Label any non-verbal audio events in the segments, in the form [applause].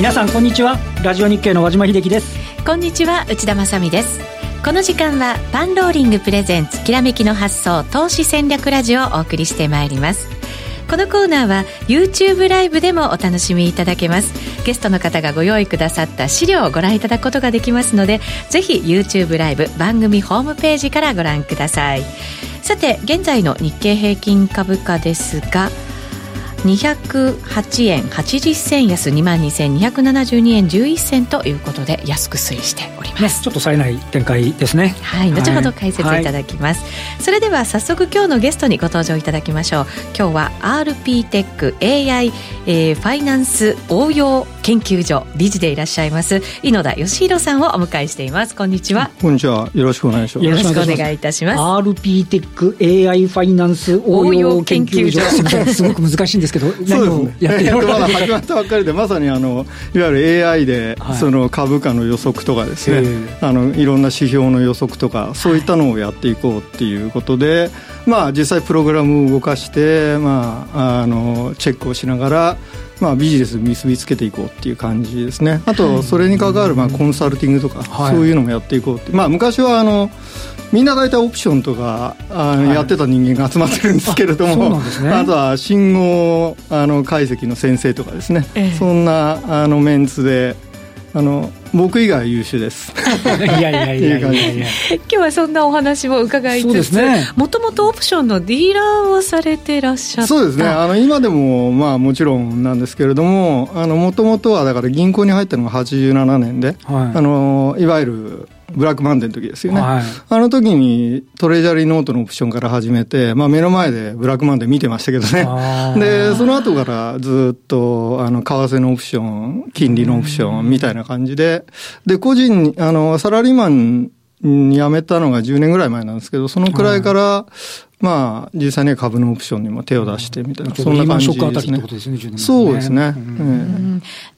皆さんこんにちは。ラジオ日経の和島秀樹です。こんにちは内田まさです。この時間はパンローリングプレゼンツきらめきの発想投資戦略ラジオをお送りしてまいります。このコーナーは YouTube ライブでもお楽しみいただけます。ゲストの方がご用意くださった資料をご覧いただくことができますのでぜひ YouTube ライブ番組ホームページからご覧ください。さて現在の日経平均株価ですが208円80銭安2万2272円11銭ということで安く推移しております、ね、ちょっと冴えない展開ですね。はい後ほど解説いただきます、はい、それでは早速今日のゲストにご登場いただきましょう。今日は RP テック AI、えー、ファイナンス応用研究所理事でいらっしゃいます井野田義弘さんをお迎えしています。こんにちは。こんにちは。よろしくお願いします。よろしくお願いいたします。RP テック AI ファイナンス応用研究所。すごく難しいんですけど、[laughs] 何をやってるまだ始まったばっかりで、まさにあのいわゆる AI で、その株価の予測とかですね、あのいろんな指標の予測とか、そういったのをやっていこうっていうことで、まあ、実際、プログラムを動かして、まあ、あのチェックをしながら、まあ、ビジネス結びつけていこうっていう感じですね。あとそれに関わるまあコンサルティングとか、そういうのもやっていこうって、まあ、昔はあのみんな大体オプションとかあ、はい、やってた人間が集まってるんですけれども、ね、[laughs] あとは信号あの解析の先生とかですね、ええ、そんなあのメンツであの僕以外優秀です。いやいやいやいやいや。今日はそんなお話も伺いつつもともとオプションのディーラーをされてらっしゃった。そうですね。あの今でもまあもちろんなんですけれどももともとはだから銀行に入ったのが87年で、はい、あのいわゆるブラックマンデーの時ですよね、はい、あの時にトレジャリーノートのオプションから始めて、まあ、目の前でブラックマンデー見てましたけどね。でその後からずっとあの為替のオプション金利のオプションみたいな感じでで個人あのサラリーマンに辞めたのが10年ぐらい前なんですけど、そのくらいから、まあ、実際には株のオプションにも手を出してみたいな、そんな感じですね。そうですね。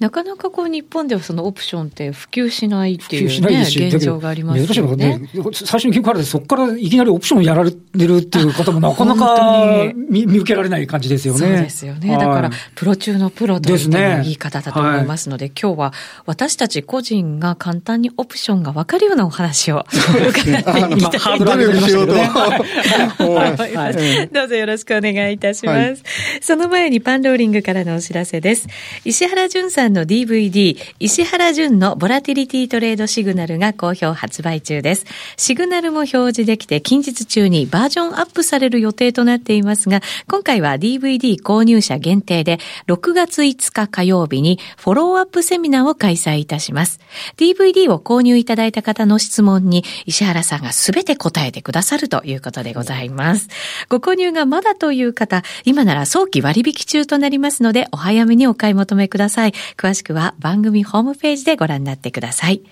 なかなかこう日本ではそのオプションって普及しないっていうね、現状がありますよね。ね最初に聞くからで、そこからいきなりオプションやられてるっていう方もなかなか見見受けられない感じですよね。そうですよね。だから、プロ中のプロという言い方だと思いますので、今日は私たち個人が簡単にオプションが分かるようなお話を伺っていきたいと思います。[laughs] はい、どうぞよろしくお願いいたします。はい、その前にパンローリングからのお知らせです。石原淳さんの DVD、石原淳のボラティリティトレードシグナルが好評発売中です。シグナルも表示できて、近日中にバージョンアップされる予定となっていますが、今回は DVD 購入者限定で、6月5日火曜日にフォローアップセミナーを開催いたします。DVD を購入いただいた方の質問に、石原さんがすべて答えてくださるということでございます。。ご購入がまだという方、今なら早期割引中となりますので、お早めにお買い求めください。詳しくは番組ホームページでご覧になってください。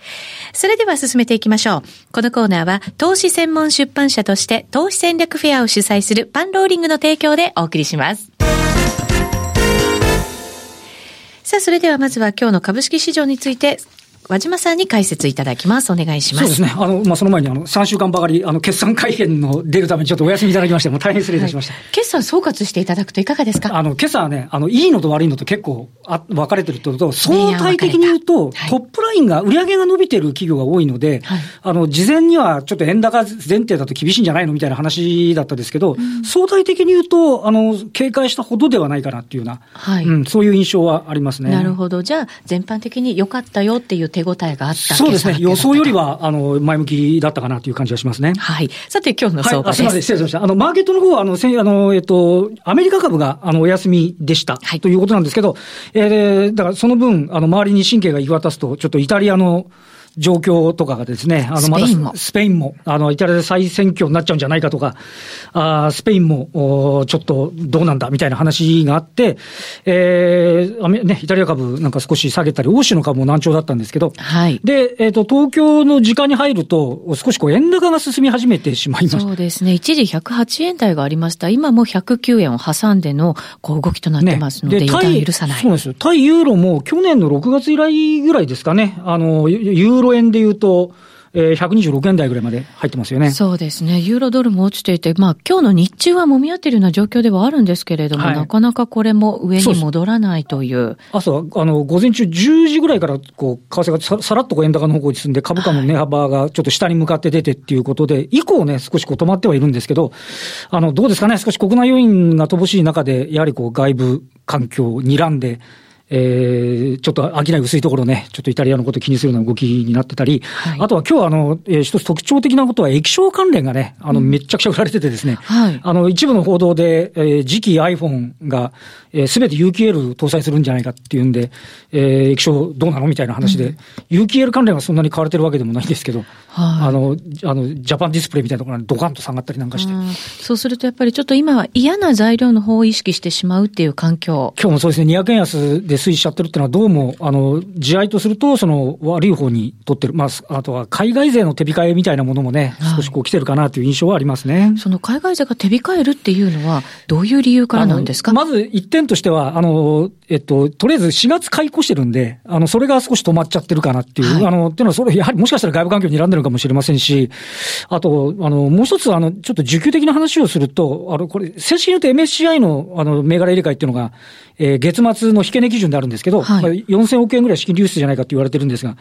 それでは進めていきましょう。このコーナーは、投資専門出版社として投資戦略フェアを主催するパンローリングの提供でお送りします。さあ、それではまずは今日の株式市場について和島さんに解説いただきます。お願いします。そうですね。あの、まあ、その前に、あの、3週間ばかり、あの、決算会見の出るためにちょっとお休みいただきまして、もう大変失礼いたしました。はい、決算総括していただくといかがですか？あの、今朝はね、あの、いいのと悪いのと結構、あ、分かれてるってことと、相対的に言うと、はい、トップラインが、売上が伸びてる企業が多いので、はい、あの、事前にはちょっと円高前提だと厳しいんじゃないのみたいな話だったですけど、うん、相対的に言うと、あの、警戒したほどではないかなっていうような、はい、うん、そういう印象はありますね。なるほど。じゃあ、全般的に良かったよっていう手応えがあったそうですね、予想よりはあの前向きだったかなという感じがしますね。はい。さて、今日の相場です。はい、すみません、失礼しました。あの、マーケットの方は、あの、せあの、えっと、アメリカ株が、あの、お休みでした。はい。ということなんですけど、えー、だからその分、あの、周りに神経が行き渡すと、ちょっとイタリアの、状況とかがですね、あの、まだスペインも、あの、イタリアで再選挙になっちゃうんじゃないかとか、あスペインも、おちょっとどうなんだみたいな話があって、えー、ね、イタリア株なんか少し下げたり、欧州の株も難聴だったんですけど、はい。で、えっ、ー、と、東京の時間に入ると、少しこう、円高が進み始めてしまいました。そうですね。一時108円台がありました。今も109円を挟んでの、こう、動きとなってますので、ね、で油断許さない。そうですよ。対ユーロも去年の6月以来ぐらいですかね、あの、ユーロ円で言うと、えー、126円台ぐらいまで入ってますよね。そうですね。ユーロドルも落ちていて、まあ今日の日中は揉み合っているような状況ではあるんですけれども、はい、なかなかこれも上に戻らないという。朝、あの、午前中10時ぐらいから、こう、為替がささらっとこう円高の方向に進んで、株価の値幅がちょっと下に向かって出てっていうことで、以降ね、少しこう止まってはいるんですけど、あの、どうですかね、少し国内要因が乏しい中で、やはりこう外部環境を睨んで、えー、ちょっと商い薄いところね、ちょっとイタリアのこと気にするような動きになってたり、はい、あとは今日はあの、えー、一つ特徴的なことは液晶関連がね、あの、めっちゃくちゃ売られててですね、はい、あの、一部の報道で、えー、次期 iPhone が、えー、すべて UQL 搭載するんじゃないかっていうんで、えー、液晶どうなのみたいな話で、うん、UQL 関連はそんなに買われてるわけでもないんですけど、はい、あの、あの、ジャパンディスプレイみたいなところにドカンと下がったりなんかして。そうするとやっぱりちょっと今は嫌な材料の方を意識してしまうっていう環境。今日もそうですね、200円安で推移しちゃってるっていうのはどうも、あの、地合とすると、その悪い方に取ってる。まあ、あとは海外勢の手控えみたいなものもね、少しこう来てるかなという印象はありますね。その海外勢が手控えるっていうのは、どういう理由からなんですか？まず一点としては、あの、えっと、とりあえず4月解雇してるんで、あの、それが少し止まっちゃってるかなっていう、はい、あの、っていうのは、それ、やはりもしかしたら外部環境に選んでるかもしれませんし、あと、あの、もう一つ、あの、ちょっと需給的な話をすると、あの、これ、正式に言うと MSCI の、あの、銘柄入れ替えっていうのが、えー、月末の引け値基準であるんですけど、はい、4000億円ぐらい資金流出じゃないかって言われてるんですが、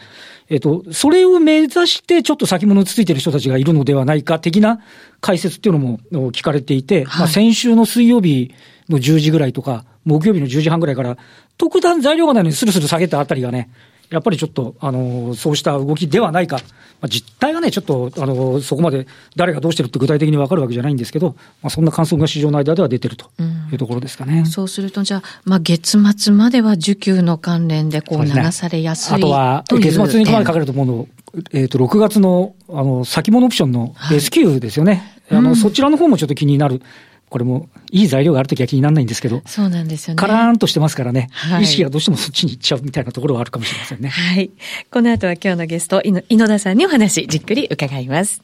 えっ、ー、と、それを目指してちょっと先物ついてる人たちがいるのではないか的な解説っていうのも聞かれていて、はい、まあ先週の水曜日の10時ぐらいとか、木曜日の10時半ぐらいから、特段材料がないのにスルスル下げたあたりがね、やっぱりちょっと、あの、そうした動きではないか。まあ、実態がね、ちょっと、あの、そこまで誰がどうしてるって具体的に分かるわけじゃないんですけど、まあ、そんな観測が市場の間では出てるというところですかね。うそうすると、じゃあ、まあ、月末までは需給の関連でこう流されやすい、ね、あとは、月末にかかると思うの、えっ、ー、と、6月の、あの、先物オプションの S q ですよね。はい、あの、うん、そちらの方もちょっと気になる。これもいい材料があるときは気にならないんですけど、そうなんですよね。カラーンとしてますからね、はい、意識がどうしてもそっちに行っちゃうみたいなところはあるかもしれませんね。はい。この後は今日のゲスト、井野田さんにお話、じっくり伺います。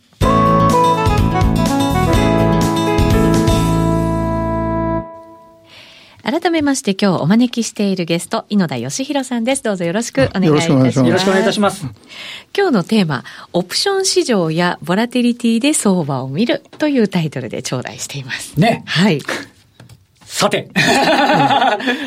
改めまして今日お招きしているゲスト、井野田義弘さんです。どうぞよろしくお願いいたします。よろしくお願いいたします。今日のテーマ、オプション市場やボラティリティで相場を見るというタイトルで頂戴しています。ね。はい。さて、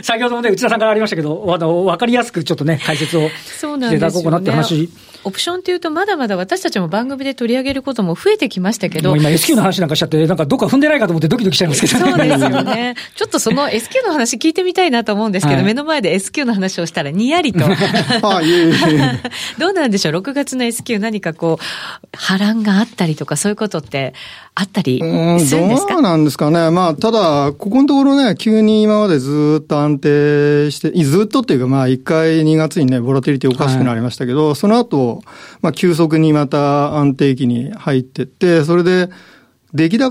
先ほどもね、内田さんからありましたけど、あの、わかりやすくちょっとね、解説をしていただこうかなって話オプションっていうと、まだまだ私たちも番組で取り上げることも増えてきましたけど。今 S q の話なんかしちゃって、なんかどっか踏んでないかと思ってドキドキしちゃいますけどね。そうですよね。ちょっとその S q の話聞いてみたいなと思うんですけど、はい、目の前で S q の話をしたらにやりと。あいえいえどうなんでしょう ?6 月の S q 何かこう、波乱があったりとか、そういうことってあったりするんですか？どうなんですかね。まあ、ただ、ここのところね、急に今までずっと安定して、ずっとっていうか、まあ、1回2月にね、ボラティリティおかしくなりましたけど、はい、その後、まあ、急速にまた安定期に入ってって、それで、出来高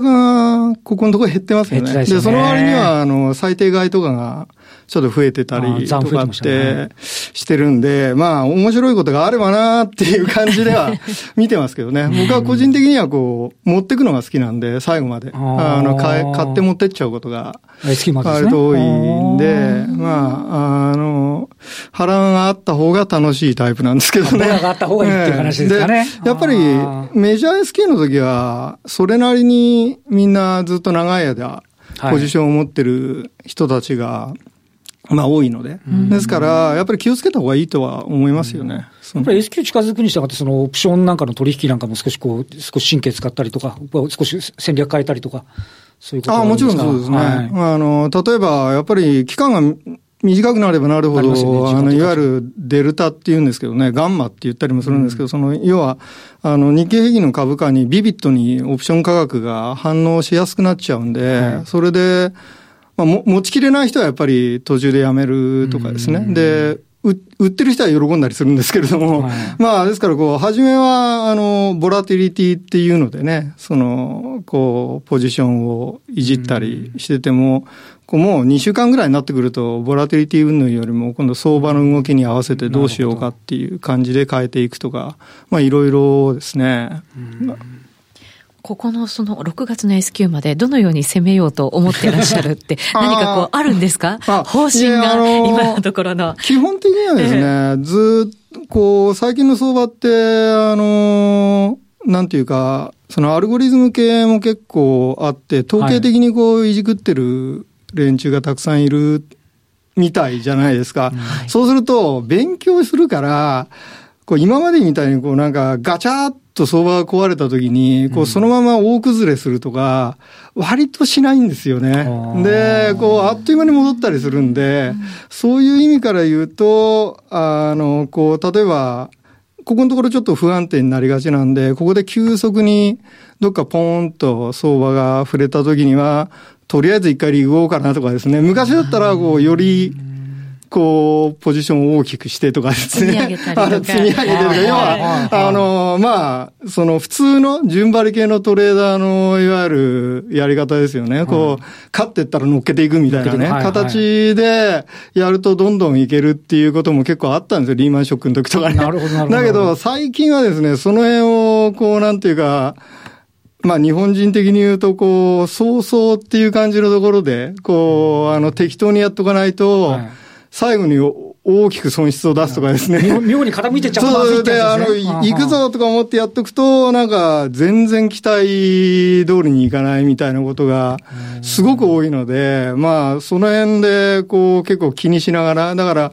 がここのところ減ってますよね。で、ね、その割には、あの、最低買いとかが、ちょっと増えてたりとかってしてるんで、まあ面白いことがあればなっていう感じでは [laughs] 見てますけどね。僕は個人的にはこう、持ってくのが好きなんで、最後まで。あの、買買って持ってっちゃうことが、割と多いんで、まあ、あの、波乱があった方が楽しいタイプなんですけどね。波乱があった方がいいっていう話ですかね。やっぱり、メジャー SK の時は、それなりにみんなずっと長い間、ポジションを持ってる人たちが、まあ多いので。ですから、やっぱり気をつけた方がいいとは思いますよね。やっぱり S q 近づくにしたがって、そのオプションなんかの取引なんかも少しこう、少し神経使ったりとか、少し戦略変えたりとか、そういうことあもちろんそうですね。はい、あの、例えば、やっぱり期間が短くなればなるほど、あ、ね、の、いわゆるデルタっていうんですけどね、ガンマって言ったりもするんですけど、うん、その、要は、あの、日経平均の株価にビビットにオプション価格が反応しやすくなっちゃうんで、はい、それで、まあ、も持ちきれない人はやっぱり途中でやめるとかですね。で、売ってる人は喜んだりするんですけれども、はい、[laughs] まあ、ですから、こう、初めは、あの、ボラティリティっていうのでね、その、こう、ポジションをいじったりしてても、こうもう2週間ぐらいになってくると、ボラティリティ云々よりも、今度相場の動きに合わせてどうしようかっていう感じで変えていくとか、まあ、いろいろですね。ここのその6月の S q までどのように攻めようと思ってらっしゃるって [laughs] 何かこうあるんですか？方針が今のところの。基本的にはですね、えー、ずっとこう最近の相場って、あの、なんていうか、そのアルゴリズム系も結構あって、統計的にこういじくってる連中がたくさんいるみたいじゃないですか。はい、そうすると、勉強するから、こう今までみたいにこうなんかガチャッと相場が壊れた時に、こうそのまま大崩れするとか、割としないんですよね。で、こうあっという間に戻ったりするんで、そういう意味から言うと、あの、こう、例えば、ここのところちょっと不安定になりがちなんで、ここで急速にどっかポーンと相場が触れた時には、とりあえず一回リグおうかなとかですね。昔だったら、こう、より、こう、ポジションを大きくしてとかですね。積み上げたりとか。[laughs] 積み上げてるか。要は、あの、まあ、その普通の順張り系のトレーダーの、いわゆるやり方ですよね。こう、勝ってったら乗っけていくみたいなね、形でやるとどんどんいけるっていうことも結構あったんですよ。リーマンショックの時とかね。なるほど、なるほど。だけど、最近はですね、その辺を、こう、なんていうか、まあ日本人的に言うと、こう、そうそうっていう感じのところで、こう、あの、適当にやっとかないと、最後に大きく損失を出すとかですね。妙に傾いてっちゃうそうで、あの、行くぞとか思ってやっとくと、なんか、全然期待通りにいかないみたいなことが、すごく多いので、まあ、その辺で、こう、結構気にしながら、だから、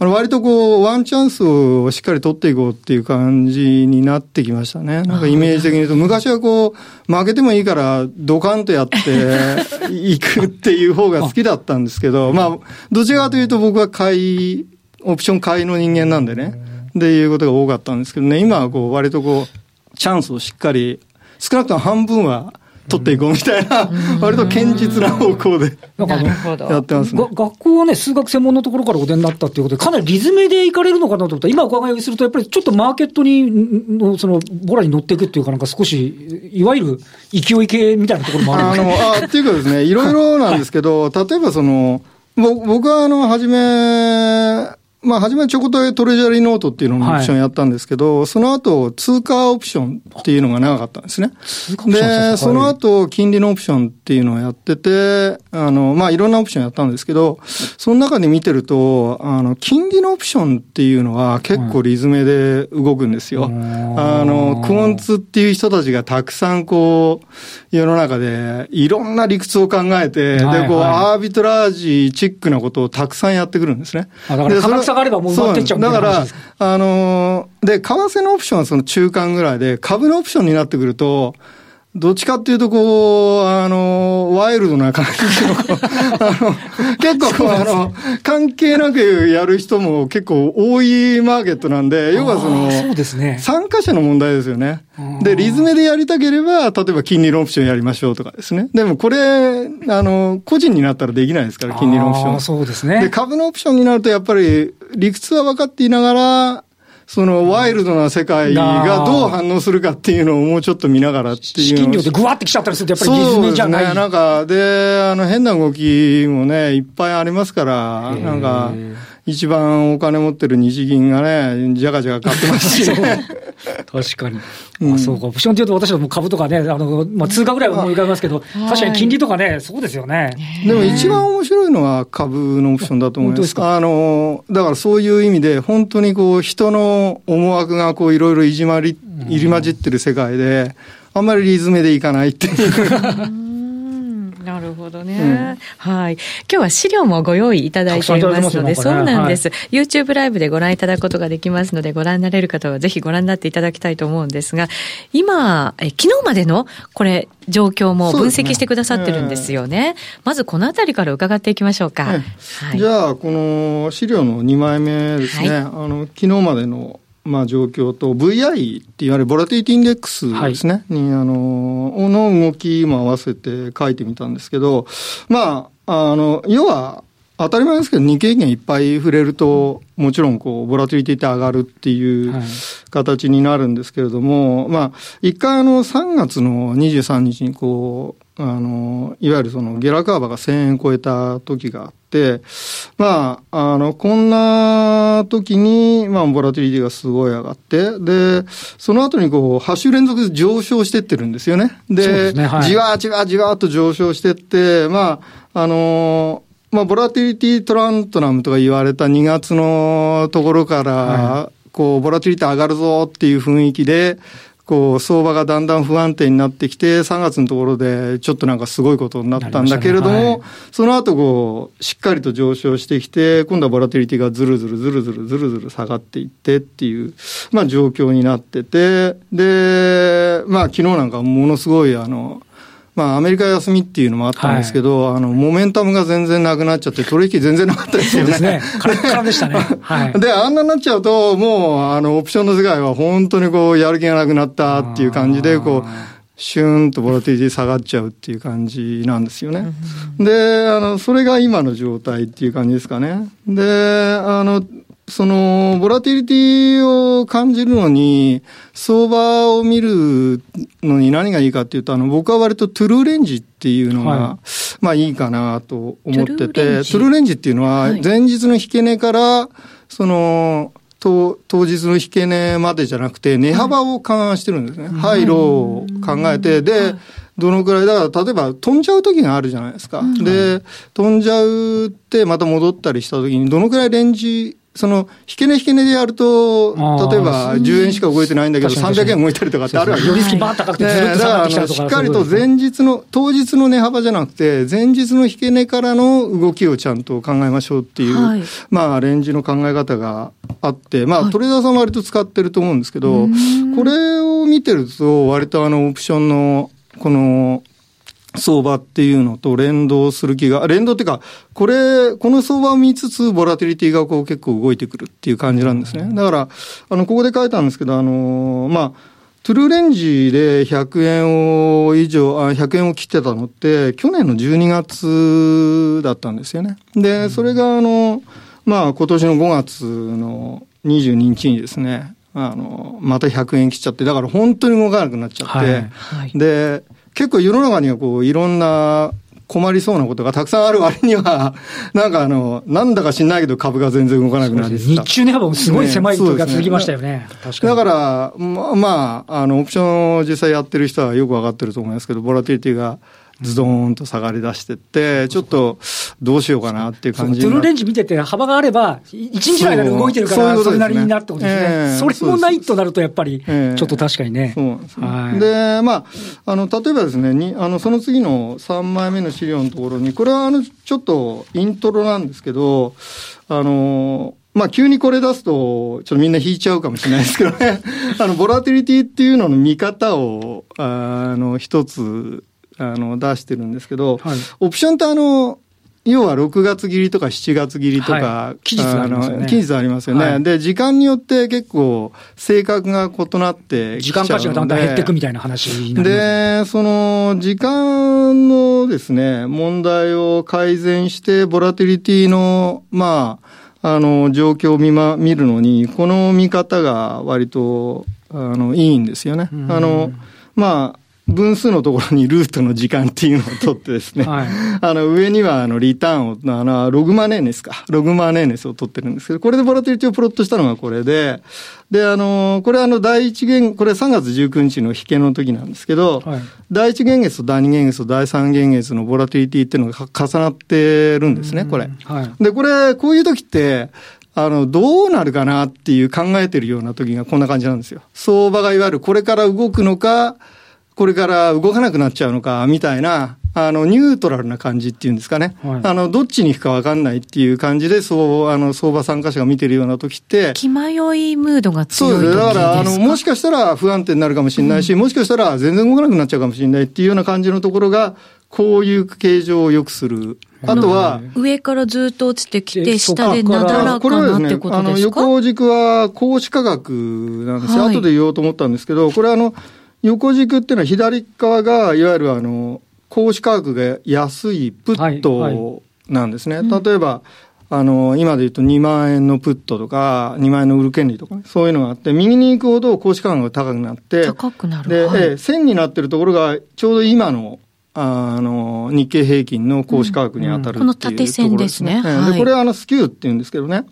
あの割とこう、ワンチャンスをしっかり取っていこうっていう感じになってきましたね。なんかイメージ的に言うと、昔はこう、負けてもいいから、ドカンとやっていくっていう方が好きだったんですけど、まあ、どちらかというと僕は買い、オプション買いの人間なんでね、っていうことが多かったんですけどね、今はこう、割とこう、チャンスをしっかり、少なくとも半分は、取っていこうみたいな、割と堅実な方向でやってますね。学校はね、数学専門のところからお出になったっていうことで、かなりリズムで行かれるのかなと思った。ら、今お伺いすると、やっぱりちょっとマーケットに、のその、ボラに乗っていくっていうかなんか少し、いわゆる勢い系みたいなところもあるあの、あっていうかですね、いろいろなんですけど、例えばその、僕はあの、はじめ、まあ、初めちょこっとトレジャリーノートっていうののオプションやったんですけど、はい、その後、通貨オプションっていうのが長かったんですね。で、その後、金利のオプションっていうのをやってて、あの、まあ、いろんなオプションやったんですけど、その中で見てると、あの、金利のオプションっていうのは結構リズムで動くんですよ。はい、あの、クオンツっていう人たちがたくさんこう、世の中でいろんな理屈を考えて、はい、で、こう、アービトラージチックなことをたくさんやってくるんですね。だから差があればもう埋まってっちゃうだから、あのー、で、為替のオプションはその中間ぐらいで、株のオプションになってくると、どっちかっていうと、こう、あの、ワイルドな感じの、あの、結構こう、あの、関係なくやる人も結構多いマーケットなんで、要はその、そうですね。参加者の問題ですよね。で、リズムでやりたければ、例えば金利のオプションやりましょうとかですね。でもこれ、あの、個人になったらできないですから、金利のオプション。そうですね。で、株のオプションになると、やっぱり、理屈は分かっていながら、そのワイルドな世界がどう反応するかっていうのをもうちょっと見ながらっていう。資金量でぐわってきちゃったりすると、やっぱりリズムじゃない。そうですね。なんか、で、あの、変な動きもね、いっぱいありますから、なんか、一番お金持ってる日銀がね、じゃがじゃが買ってますし [laughs] ね。確かに。うん、あそうか。オプションっていうと私はもう株とかね、あの、まあ、通貨ぐらいは思い浮かびますけど、確かに金利とかね、そうですよね。でも一番面白いのは株のオプションだと思います。あの、だからそういう意味で、本当にこう、人の思惑がこう、いろいろいじまり、入り混じってる世界で、あんまりリズムでいかないっていう。[laughs] なるほどね、うん、はい。今日は資料もご用意いただいていますので、そうなんです、はい、YouTube ライブでご覧いただくことができますので、ご覧になれる方はぜひご覧になっていただきたいと思うんですが、今、え昨日までのこれ、状況も分析してくださってるんですよね。ねえー、まずこのあたりから伺っていきましょうか。はい、じゃあ、この資料の2枚目ですね。はい、あの、昨日までのまあ、状況と VI っていわれるボラティティインデックスですね、はい、にあのの動きも合わせて書いてみたんですけど、まあ、あの要は当たり前ですけど、日経平均いっぱい触れると、もちろんこう、ボラティリティって上がるっていう形になるんですけれども、はい、まあ、一回あの、3月の23日にこう、あの、いわゆるその下落幅が1000円超えた時があって、まあ、あの、こんな時に、まあ、ボラティリティがすごい上がって、で、その後にこう、8週連続で上昇してってるんですよね。で、でねはい、じわじわじわっと上昇してって、まあ、あのまあ、ボラティリティトラントナムとか言われた2月のところから、はい、こう、ボラティリティ上がるぞっていう雰囲気で、こう、相場がだんだん不安定になってきて、3月のところでちょっとなんかすごいことになったんだけれども、ね。はい、その後こう、しっかりと上昇してきて、今度はボラティリティがずるずるずるずるずるずる下がっていってっていう、まあ状況になってて、で、まあ昨日なんかものすごいあの、まあ、アメリカ休みっていうのもあったんですけど、はい、あの、モメンタムが全然なくなっちゃって、取引全然なかったですよね。そうですね。カラッカラでしたね。[laughs] はい。で、あんなになっちゃうと、もう、あの、オプションの世界は本当にこう、やる気がなくなったっていう感じで、こう、シューンとボラティリティ下がっちゃうっていう感じなんですよね。で、あの、それが今の状態っていう感じですかね。で、あの、その、ボラティリティを感じるのに、相場を見るのに何がいいかっていうと、あの、僕は割とトゥルーレンジっていうのが、はい、まあいいかなと思ってて、トゥルーレンジっていう。のは、前日の引け値から、その、当当日の引け値までじゃなくて、値幅を勘案してるんですね。ハイローを考えて、で、どのくらい、だから例えば飛んじゃう時があるじゃないですか。で、飛んじゃうってまた戻ったりした時に、どのくらいレンジその、引け値引け値でやると、例えば10円しか動いてないんだけど、300円動いたりとかってあるわけよ。り好きバー高くてずっと下がってきたとか。しっかりと前日の、当日の値幅じゃなくて、前日の引け値からの動きをちゃんと考えましょうっていう、はい、まあ、レンジの考え方があって、まあ、トレーダーさんは割と使ってると思うんですけど、これを見てると、割とあの、オプションの、この、相場っていうのと連動する気が、連動っていうか、これ、この相場を見つつ、ボラティリティがこう結構動いてくるっていう感じなんですね。だから、あの、ここで書いたんですけど、あの、まあ、トゥルーレンジで100円を以上、あ100円を切ってたのって、去年の12月だったんですよね。で、それがあの、まあ、今年の5月の22日にですね、あの、また100円切っちゃって、だから本当に動かなくなっちゃって、はいはい、で、結構世の中にはこう、いろんな困りそうなことがたくさんある割には、[laughs] なんかあの、なんだか知んないけど株が全然動かなくなり日中値幅もすごい狭い時が続きましたよね。ね確かに。だから、まあ、まあ、あの、オプションを実際やってる人はよくわかってると思いますけど、ボラティリティがズドーンと下がり出してって、ちょっとどうしようかなっていう感じトゥルーレンジ見てて幅があれば、1日の間で動いてるから、それなりになってことですね。えー、それもないとなると、やっぱり、ちょっと確かにね。そうなんですね。はい、で、まあ、あの、例えばですね、にあのその次の3枚目の資料のところに、これはあの、ちょっとイントロなんですけど、あの、まあ、急にこれ出すと、ちょっとみんな引いちゃうかもしれないですけどね。[laughs] あの、ボラティリティっていうのの見方を、あの、一つあの出してるんですけど、はい、オプションってあの、要は6月切りとか7月切りとか、はい、期日ありますよね。期日ありますよね、はい、で、時間によって結構性格が異なって時間価値がだんだん減っていくみたいな話で、その時間のですね、問題を改善して、ボラティリティの、まあ、あの、状況を見ま、見るのに、この見方が割と、あの、いいんですよね。あの、まあ、分数のところにルートの時間っていうのを取ってですね、はい、あの上にはあのリターンを、あのログマネーネスか、ログマネーネスを取ってるんですけど、これでボラティリティをプロットしたのがこれで、で、あの、これあの第一元、これ3月19日の引けの時なんですけど、はい、第一元月と第二元月と第三元月のボラティリティっていうのが重なってるんですね、これ。はい、で、これ、こういう時って、あの、どうなるかなっていう考えてるような時がこんな感じなんですよ。相場がいわゆるこれから動くのか、これから動かなくなっちゃうのか、みたいな、あの、ニュートラルな感じっていうんですかね。はい、あの、どっちに行くか分かんないっていう感じで、そう、あの、相場参加者が見てるような時って。気迷いムードが強いそうです。だから、あの、もしかしたら不安定になるかもしれないし、うん、もしかしたら全然動かなくなっちゃうかもしれないっていうような感じのところが、こういう形状を良くする。あとは、上からずっと落ちてきて、下でなだらかなってことですか？あの、横軸は格子価格なんですよ。はい、後で言おうと思ったんですけど、これあの、横軸っていうのは左側がいわゆるあの格子価格が安いプットなんですね。はいはい、例えば、あの、今で言うと2万円のプットとか、2万円の売る権利とか、そういうのがあって、右に行くほど格子価格が高くなって、高くなる。で、はい、線になってるところがちょうど今のあの、日経平均の公式価格に当たるっていう、うんうん、この縦線ですね。はい、でこれあの、スキューって言うんですけどね。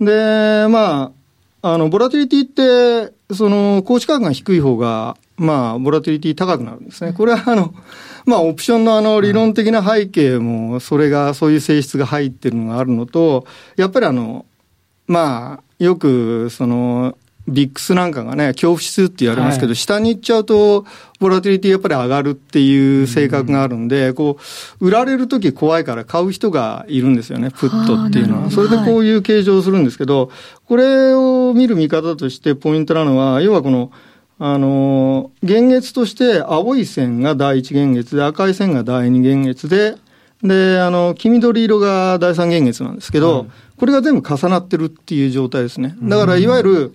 で、まあ、あの、ボラティリティって、その、公式価格が低い方が、まあ、ボラティリティ高くなるんですね。これはあの、まあ、オプションのあの、理論的な背景も、それが、そういう性質が入ってるのがあるのと、やっぱりあの、まあ、よく、その、ビックスなんかがね、恐怖指数って言われますけど、はい、下に行っちゃうと、ボラティリティやっぱり上がるっていう性格があるんで、うん、こう、売られるとき怖いから買う人がいるんですよね、プットっていうのは。それでこういう形状をするんですけど、これを見る見方としてポイントなのは、要はこの、あの、現月として青い線が第一現月で赤い線が第二現月で、で、あの、黄緑色が第三現月なんですけど、これが全部重なってるっていう状態ですね。だから、いわゆる、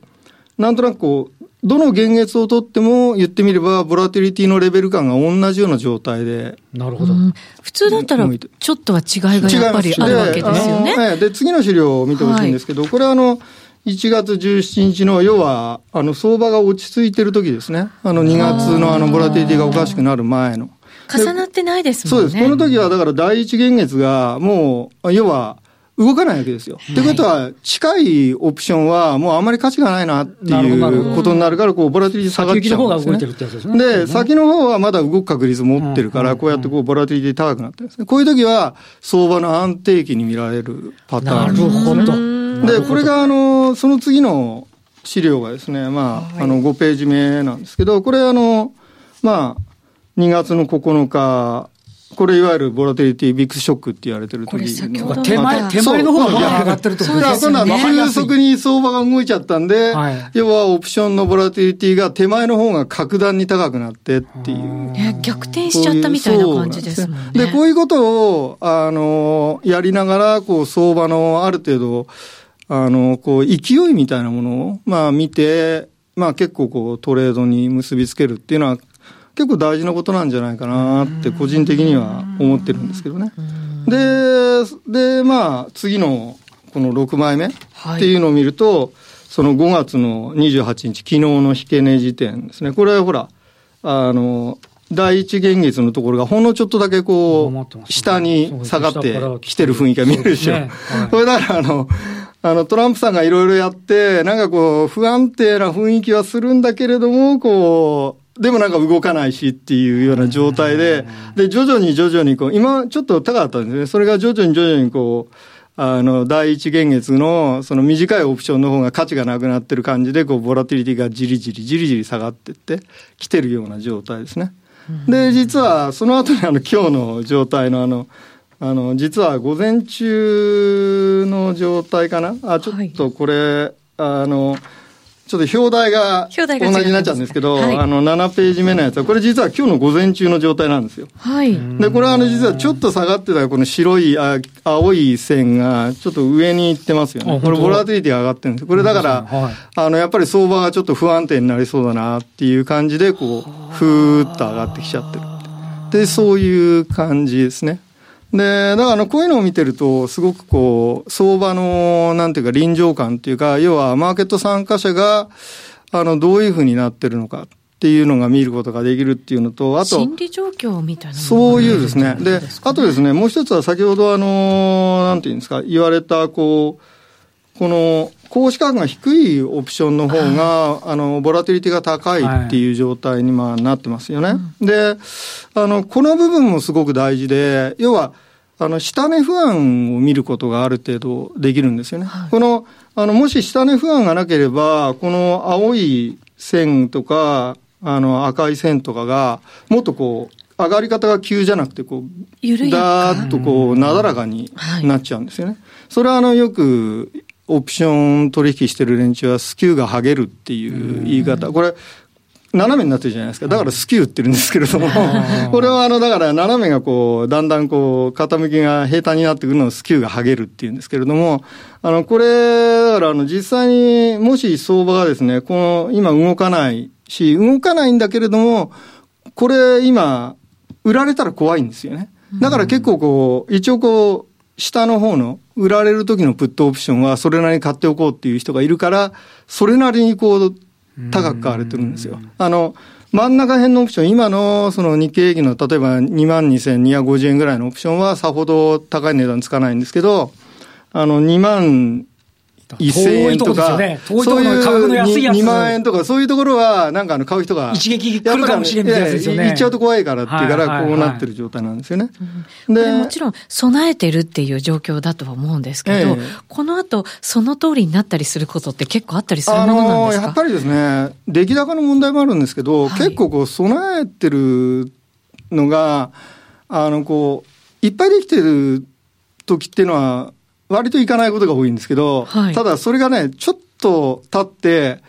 なんとなくこう、どの現月をとっても言ってみれば、ボラティリティのレベル感が同じような状態で。なるほど。うん、普通だったら、ちょっとは違いがやっぱりあるわけですよね。で、次の資料を見てほしいんですけど、はい、これはあの、1月17日の、要は、あの、相場が落ち着いてる時ですね。あの、2月のあの、ボラティリティがおかしくなる前の。重なってないですもんね。そうです。この時は、だから第一現月が、もう、要は、動かないわけですよ。と、はい、いうことは、近いオプションはもうあまり価値がないなっていうことになるから、こう、ボラティリティ下がっちゃうんですね。ですね。で、先の方はまだ動く確率持ってるから、こうやってこう、ボラティリティ高くなってるんですね。こういう時は、相場の安定期に見られるパターン、ね、なるほど。で、これが、あの、その次の資料がですね、まあ、あの、5ページ目なんですけど、これあの、まあ、2月の9日、これいわゆるボラテリティビッグショックって言われてる時の。手前、手前の方が上がってるところですね。急速に相場が動いちゃったんで、はい、要はオプションのボラテリティが手前の方が格段に高くなってっていう。ね、逆転しちゃったみたいな感じですもんね。で、こういうことを、あの、やりながら、こう、相場のある程度、あの、こう、勢いみたいなものを、まあ見て、まあ結構こう、トレードに結びつけるっていうのは、結構大事なことなんじゃないかなって個人的には思ってるんですけどね。で、で、まあ、次のこの6枚目っていうのを見ると、はい、その5月の28日、昨日の引け値時点ですね。これはほら、あの、第一現月のところがほんのちょっとだけこう、下に下がってきてる雰囲気が見えるでしょ。ね。はい、これだからあの、あの、トランプさんがいろいろやって、なんかこう、不安定な雰囲気はするんだけれども、こう、でもなんか動かないしっていうような状態で、で、徐々に徐々にこう、今ちょっと高かったんですね。それが徐々に徐々にこう、あの、第一現月の、その短いオプションの方が価値がなくなってる感じで、こう、ボラティリティがじりじり、じりじり下がってって、来てるような状態ですね。で、実は、その後にあの、今日の状態のあの、あの、実は午前中の状態かな？あ、ちょっとこれ、はい、あの、ちょっと表題が同じになっちゃうんですけど、はい、あの、7ページ目のやつは、これ実は今日の午前中の状態なんですよ。はい。で、これはあの、実はちょっと下がってたこの白い、あ青い線が、ちょっと上に行ってますよね。これ、ボラティリティが上がってるんです。これだから、はい、あの、やっぱり相場がちょっと不安定になりそうだなっていう感じで、こう、ふーっと上がってきちゃってる。で、そういう感じですね。で、だからあの、こういうのを見てると、すごくこう、相場の、なんていうか臨場感っていうか、要はマーケット参加者が、あの、どういうふうになってるのかっていうのが見ることができるっていうのと、あと、心理状況みたいなそういうですね。で、あとですね、もう一つは先ほどあの、なんていうんですか、言われた、こう、この、公式価格が低いオプションの方が、あの、ボラティリティが高いっていう状態にまあなってますよね。で、あの、この部分もすごく大事で、要は、あの、下値不安を見ることがある程度できるんですよね。はい、この、あの、もし下値不安がなければ、この青い線とか、あの、赤い線とかが、もっとこう、上がり方が急じゃなくて、こう、だーっとこう、なだらかになっちゃうんですよね。はい、それはあの、よく、オプション取引してる連中はスキューが剥げるっていう言い方。これ、斜めになってるじゃないですか。だからスキューってるんですけれども、これはあの、だから斜めがこう、だんだんこう、傾きが平坦になってくるのをスキューが剥げるっていうんですけれども、あの、これ、だからあの、実際にもし相場がですね、この、今動かないし、動かないんだけれども、これ今、売られたら怖いんですよね。だから結構こう、一応こう、下の方の売られる時のプットオプションはそれなりに買っておこうっていう人がいるから、それなりにこう、高く買われてるんですよ。あの、真ん中辺のオプション、今のその日経平均の例えば2万2250円ぐらいのオプションはさほど高い値段つかないんですけど、あの2万1000円とか、ね、そういう2万円とか、そういうところは、なんかあの買う人が、一撃来るかもしれないですよね。行っちゃうと怖いからっていうから、こうなってる状態なんですよね。で、もちろん、備えてるっていう状況だとは思うんですけど、えー、この後、その通りになったりすることって結構あったりするものなんですか？やっぱりですね、出来高の問題もあるんですけど、はい、結構こう、備えてるのが、あの、こう、いっぱいできてる時っていうのは、割と行かないことが多いんですけど、はい、ただそれがね、ちょっと経って、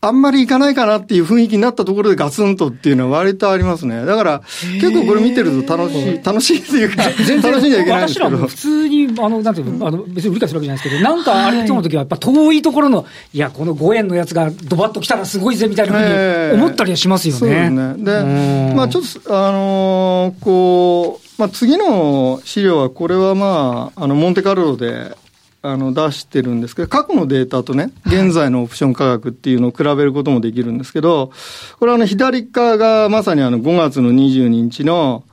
あんまり行かないかなっていう雰囲気になったところでガツンとっていうのは割とありますね。だから、結構これ見てると楽しい、楽しいっていうか、全然楽しんじゃいけないんですけど。普通に、あの、なんていうの、あの、別に理解するわけじゃないですけど、なんかあれいつもの時はやっぱ遠いところの、いや、この5円のやつがドバッと来たらすごいぜみたいなふうに思ったりはしますよね。そうですね。で、まあちょっと、あのー、こう、まあ、次の資料は、これはまあ、あの、モンテカルロで、あの、出してるんですけど、過去のデータとね、現在のオプション価格っていうのを比べることもできるんですけど、これはあの、左側がまさにあの、5月の22日の、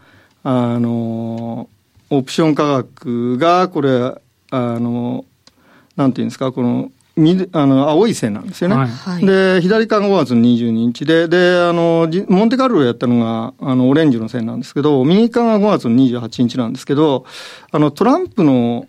あの、オプション価格が、これ、あの、なんていうんですか、この、みあの青い線なんですよね。はい、で、左側が5月の22日で、で、あの、モンテカルロやったのが、あの、オレンジの線なんですけど、右側が5月の28日なんですけど、あの、トランプの、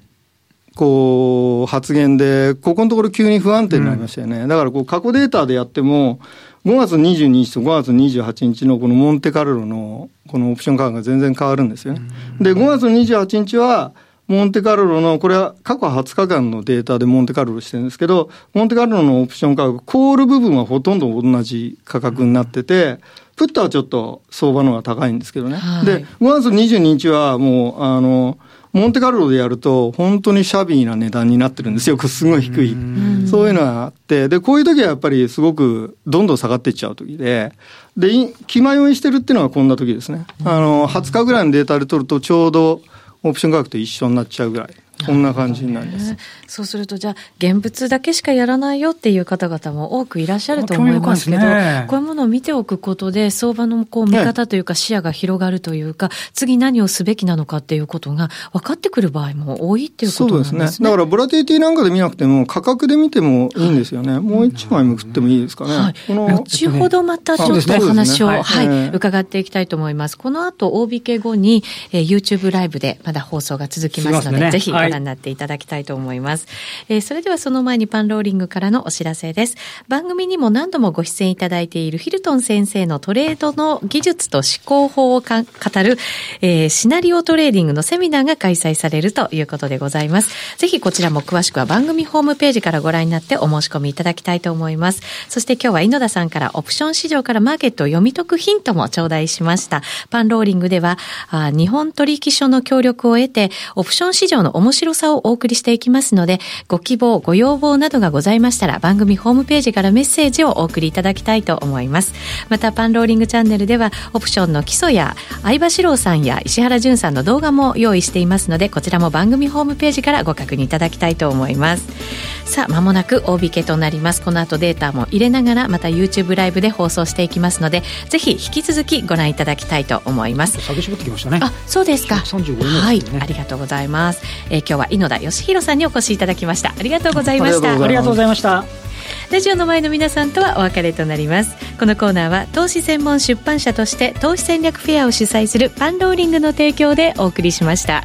こう、発言で、ここのところ急に不安定になりましたよね。うん、だから、こう、過去データでやっても、5月22日と5月28日のこのモンテカルロの、このオプション価格が全然変わるんですよね。で、5月28日は、モンテカルロの、これは過去20日間のデータでモンテカルロしてるんですけど、モンテカルロのオプション価格、コール部分はほとんど同じ価格になってて、プットはちょっと相場の方が高いんですけどね。はい、で、5月22日はもう、あの、モンテカルロでやると、本当にシャビーな値段になってるんですよ。すごい低い。そういうのがあって、で、こういう時はやっぱりすごくどんどん下がっていっちゃう時で、で、気迷いしてるっていうのはこんな時ですね。あの、20日ぐらいのデータで取るとちょうどオプション価格と一緒になっちゃうぐらい。こんな感じになります。そうすると、じゃあ、現物だけしかやらないよっていう方々も多くいらっしゃると思いますけど、ね、こういうものを見ておくことで、相場のこう見方というか、視野が広がるというか、ね、次何をすべきなのかっていうことが分かってくる場合も多いっていうことなんですね。そうですね。だから、ボラティティなんかで見なくても、価格で見てもいいんですよね。はい、もう一枚めくってもいいですかね。はい、後ほどまたちょっとお話を、ね、はい、はい、伺っていきたいと思います。この後、大引け後に、えー、YouTube ライブでまだ放送が続きますので、ね、ぜひごご覧になっていただきたいと思います。えー、それではその前にパンローリングからのお知らせです。番組にも何度もご出演いただいているヒルトン先生のトレードの技術と思考法を語る、えー、シナリオトレーディングのセミナーが開催されるということでございます。ぜひこちらも詳しくは番組ホームページからご覧になってお申し込みいただきたいと思います。そして今日は猪田さんからオプション市場からマーケットを読み解くヒントも頂戴しました。パンローリングでは、あ日本取引所の協力を得て、オプション市場の面白さをお送りしていきますので、ご希望、ご要望などがございましたら、番組ホームページからメッセージをお送りいただきたいと思います。また、パンローリングチャンネルでは、オプションの基礎や、相場志郎さんや石原淳さんの動画も用意していますので、こちらも番組ホームページからご確認いただきたいと思います。さあ、まもなく大引けとなります。この後データも入れながら、また YouTube ライブで放送していきますので、ぜひ引き続きご覧いただきたいと思います。下げ絞ってきましたね。あ、そうですか。35円、ね、はい、ありがとうございます。えー、今日は井野田義弘さんにお越しいただきました。ありがとうございました。ありがとうございました。ラジオの前の皆さんとはお別れとなりますこのコーナーは投資専門出版社として投資戦略フェアを主催するパンローリングの提供でお送りしました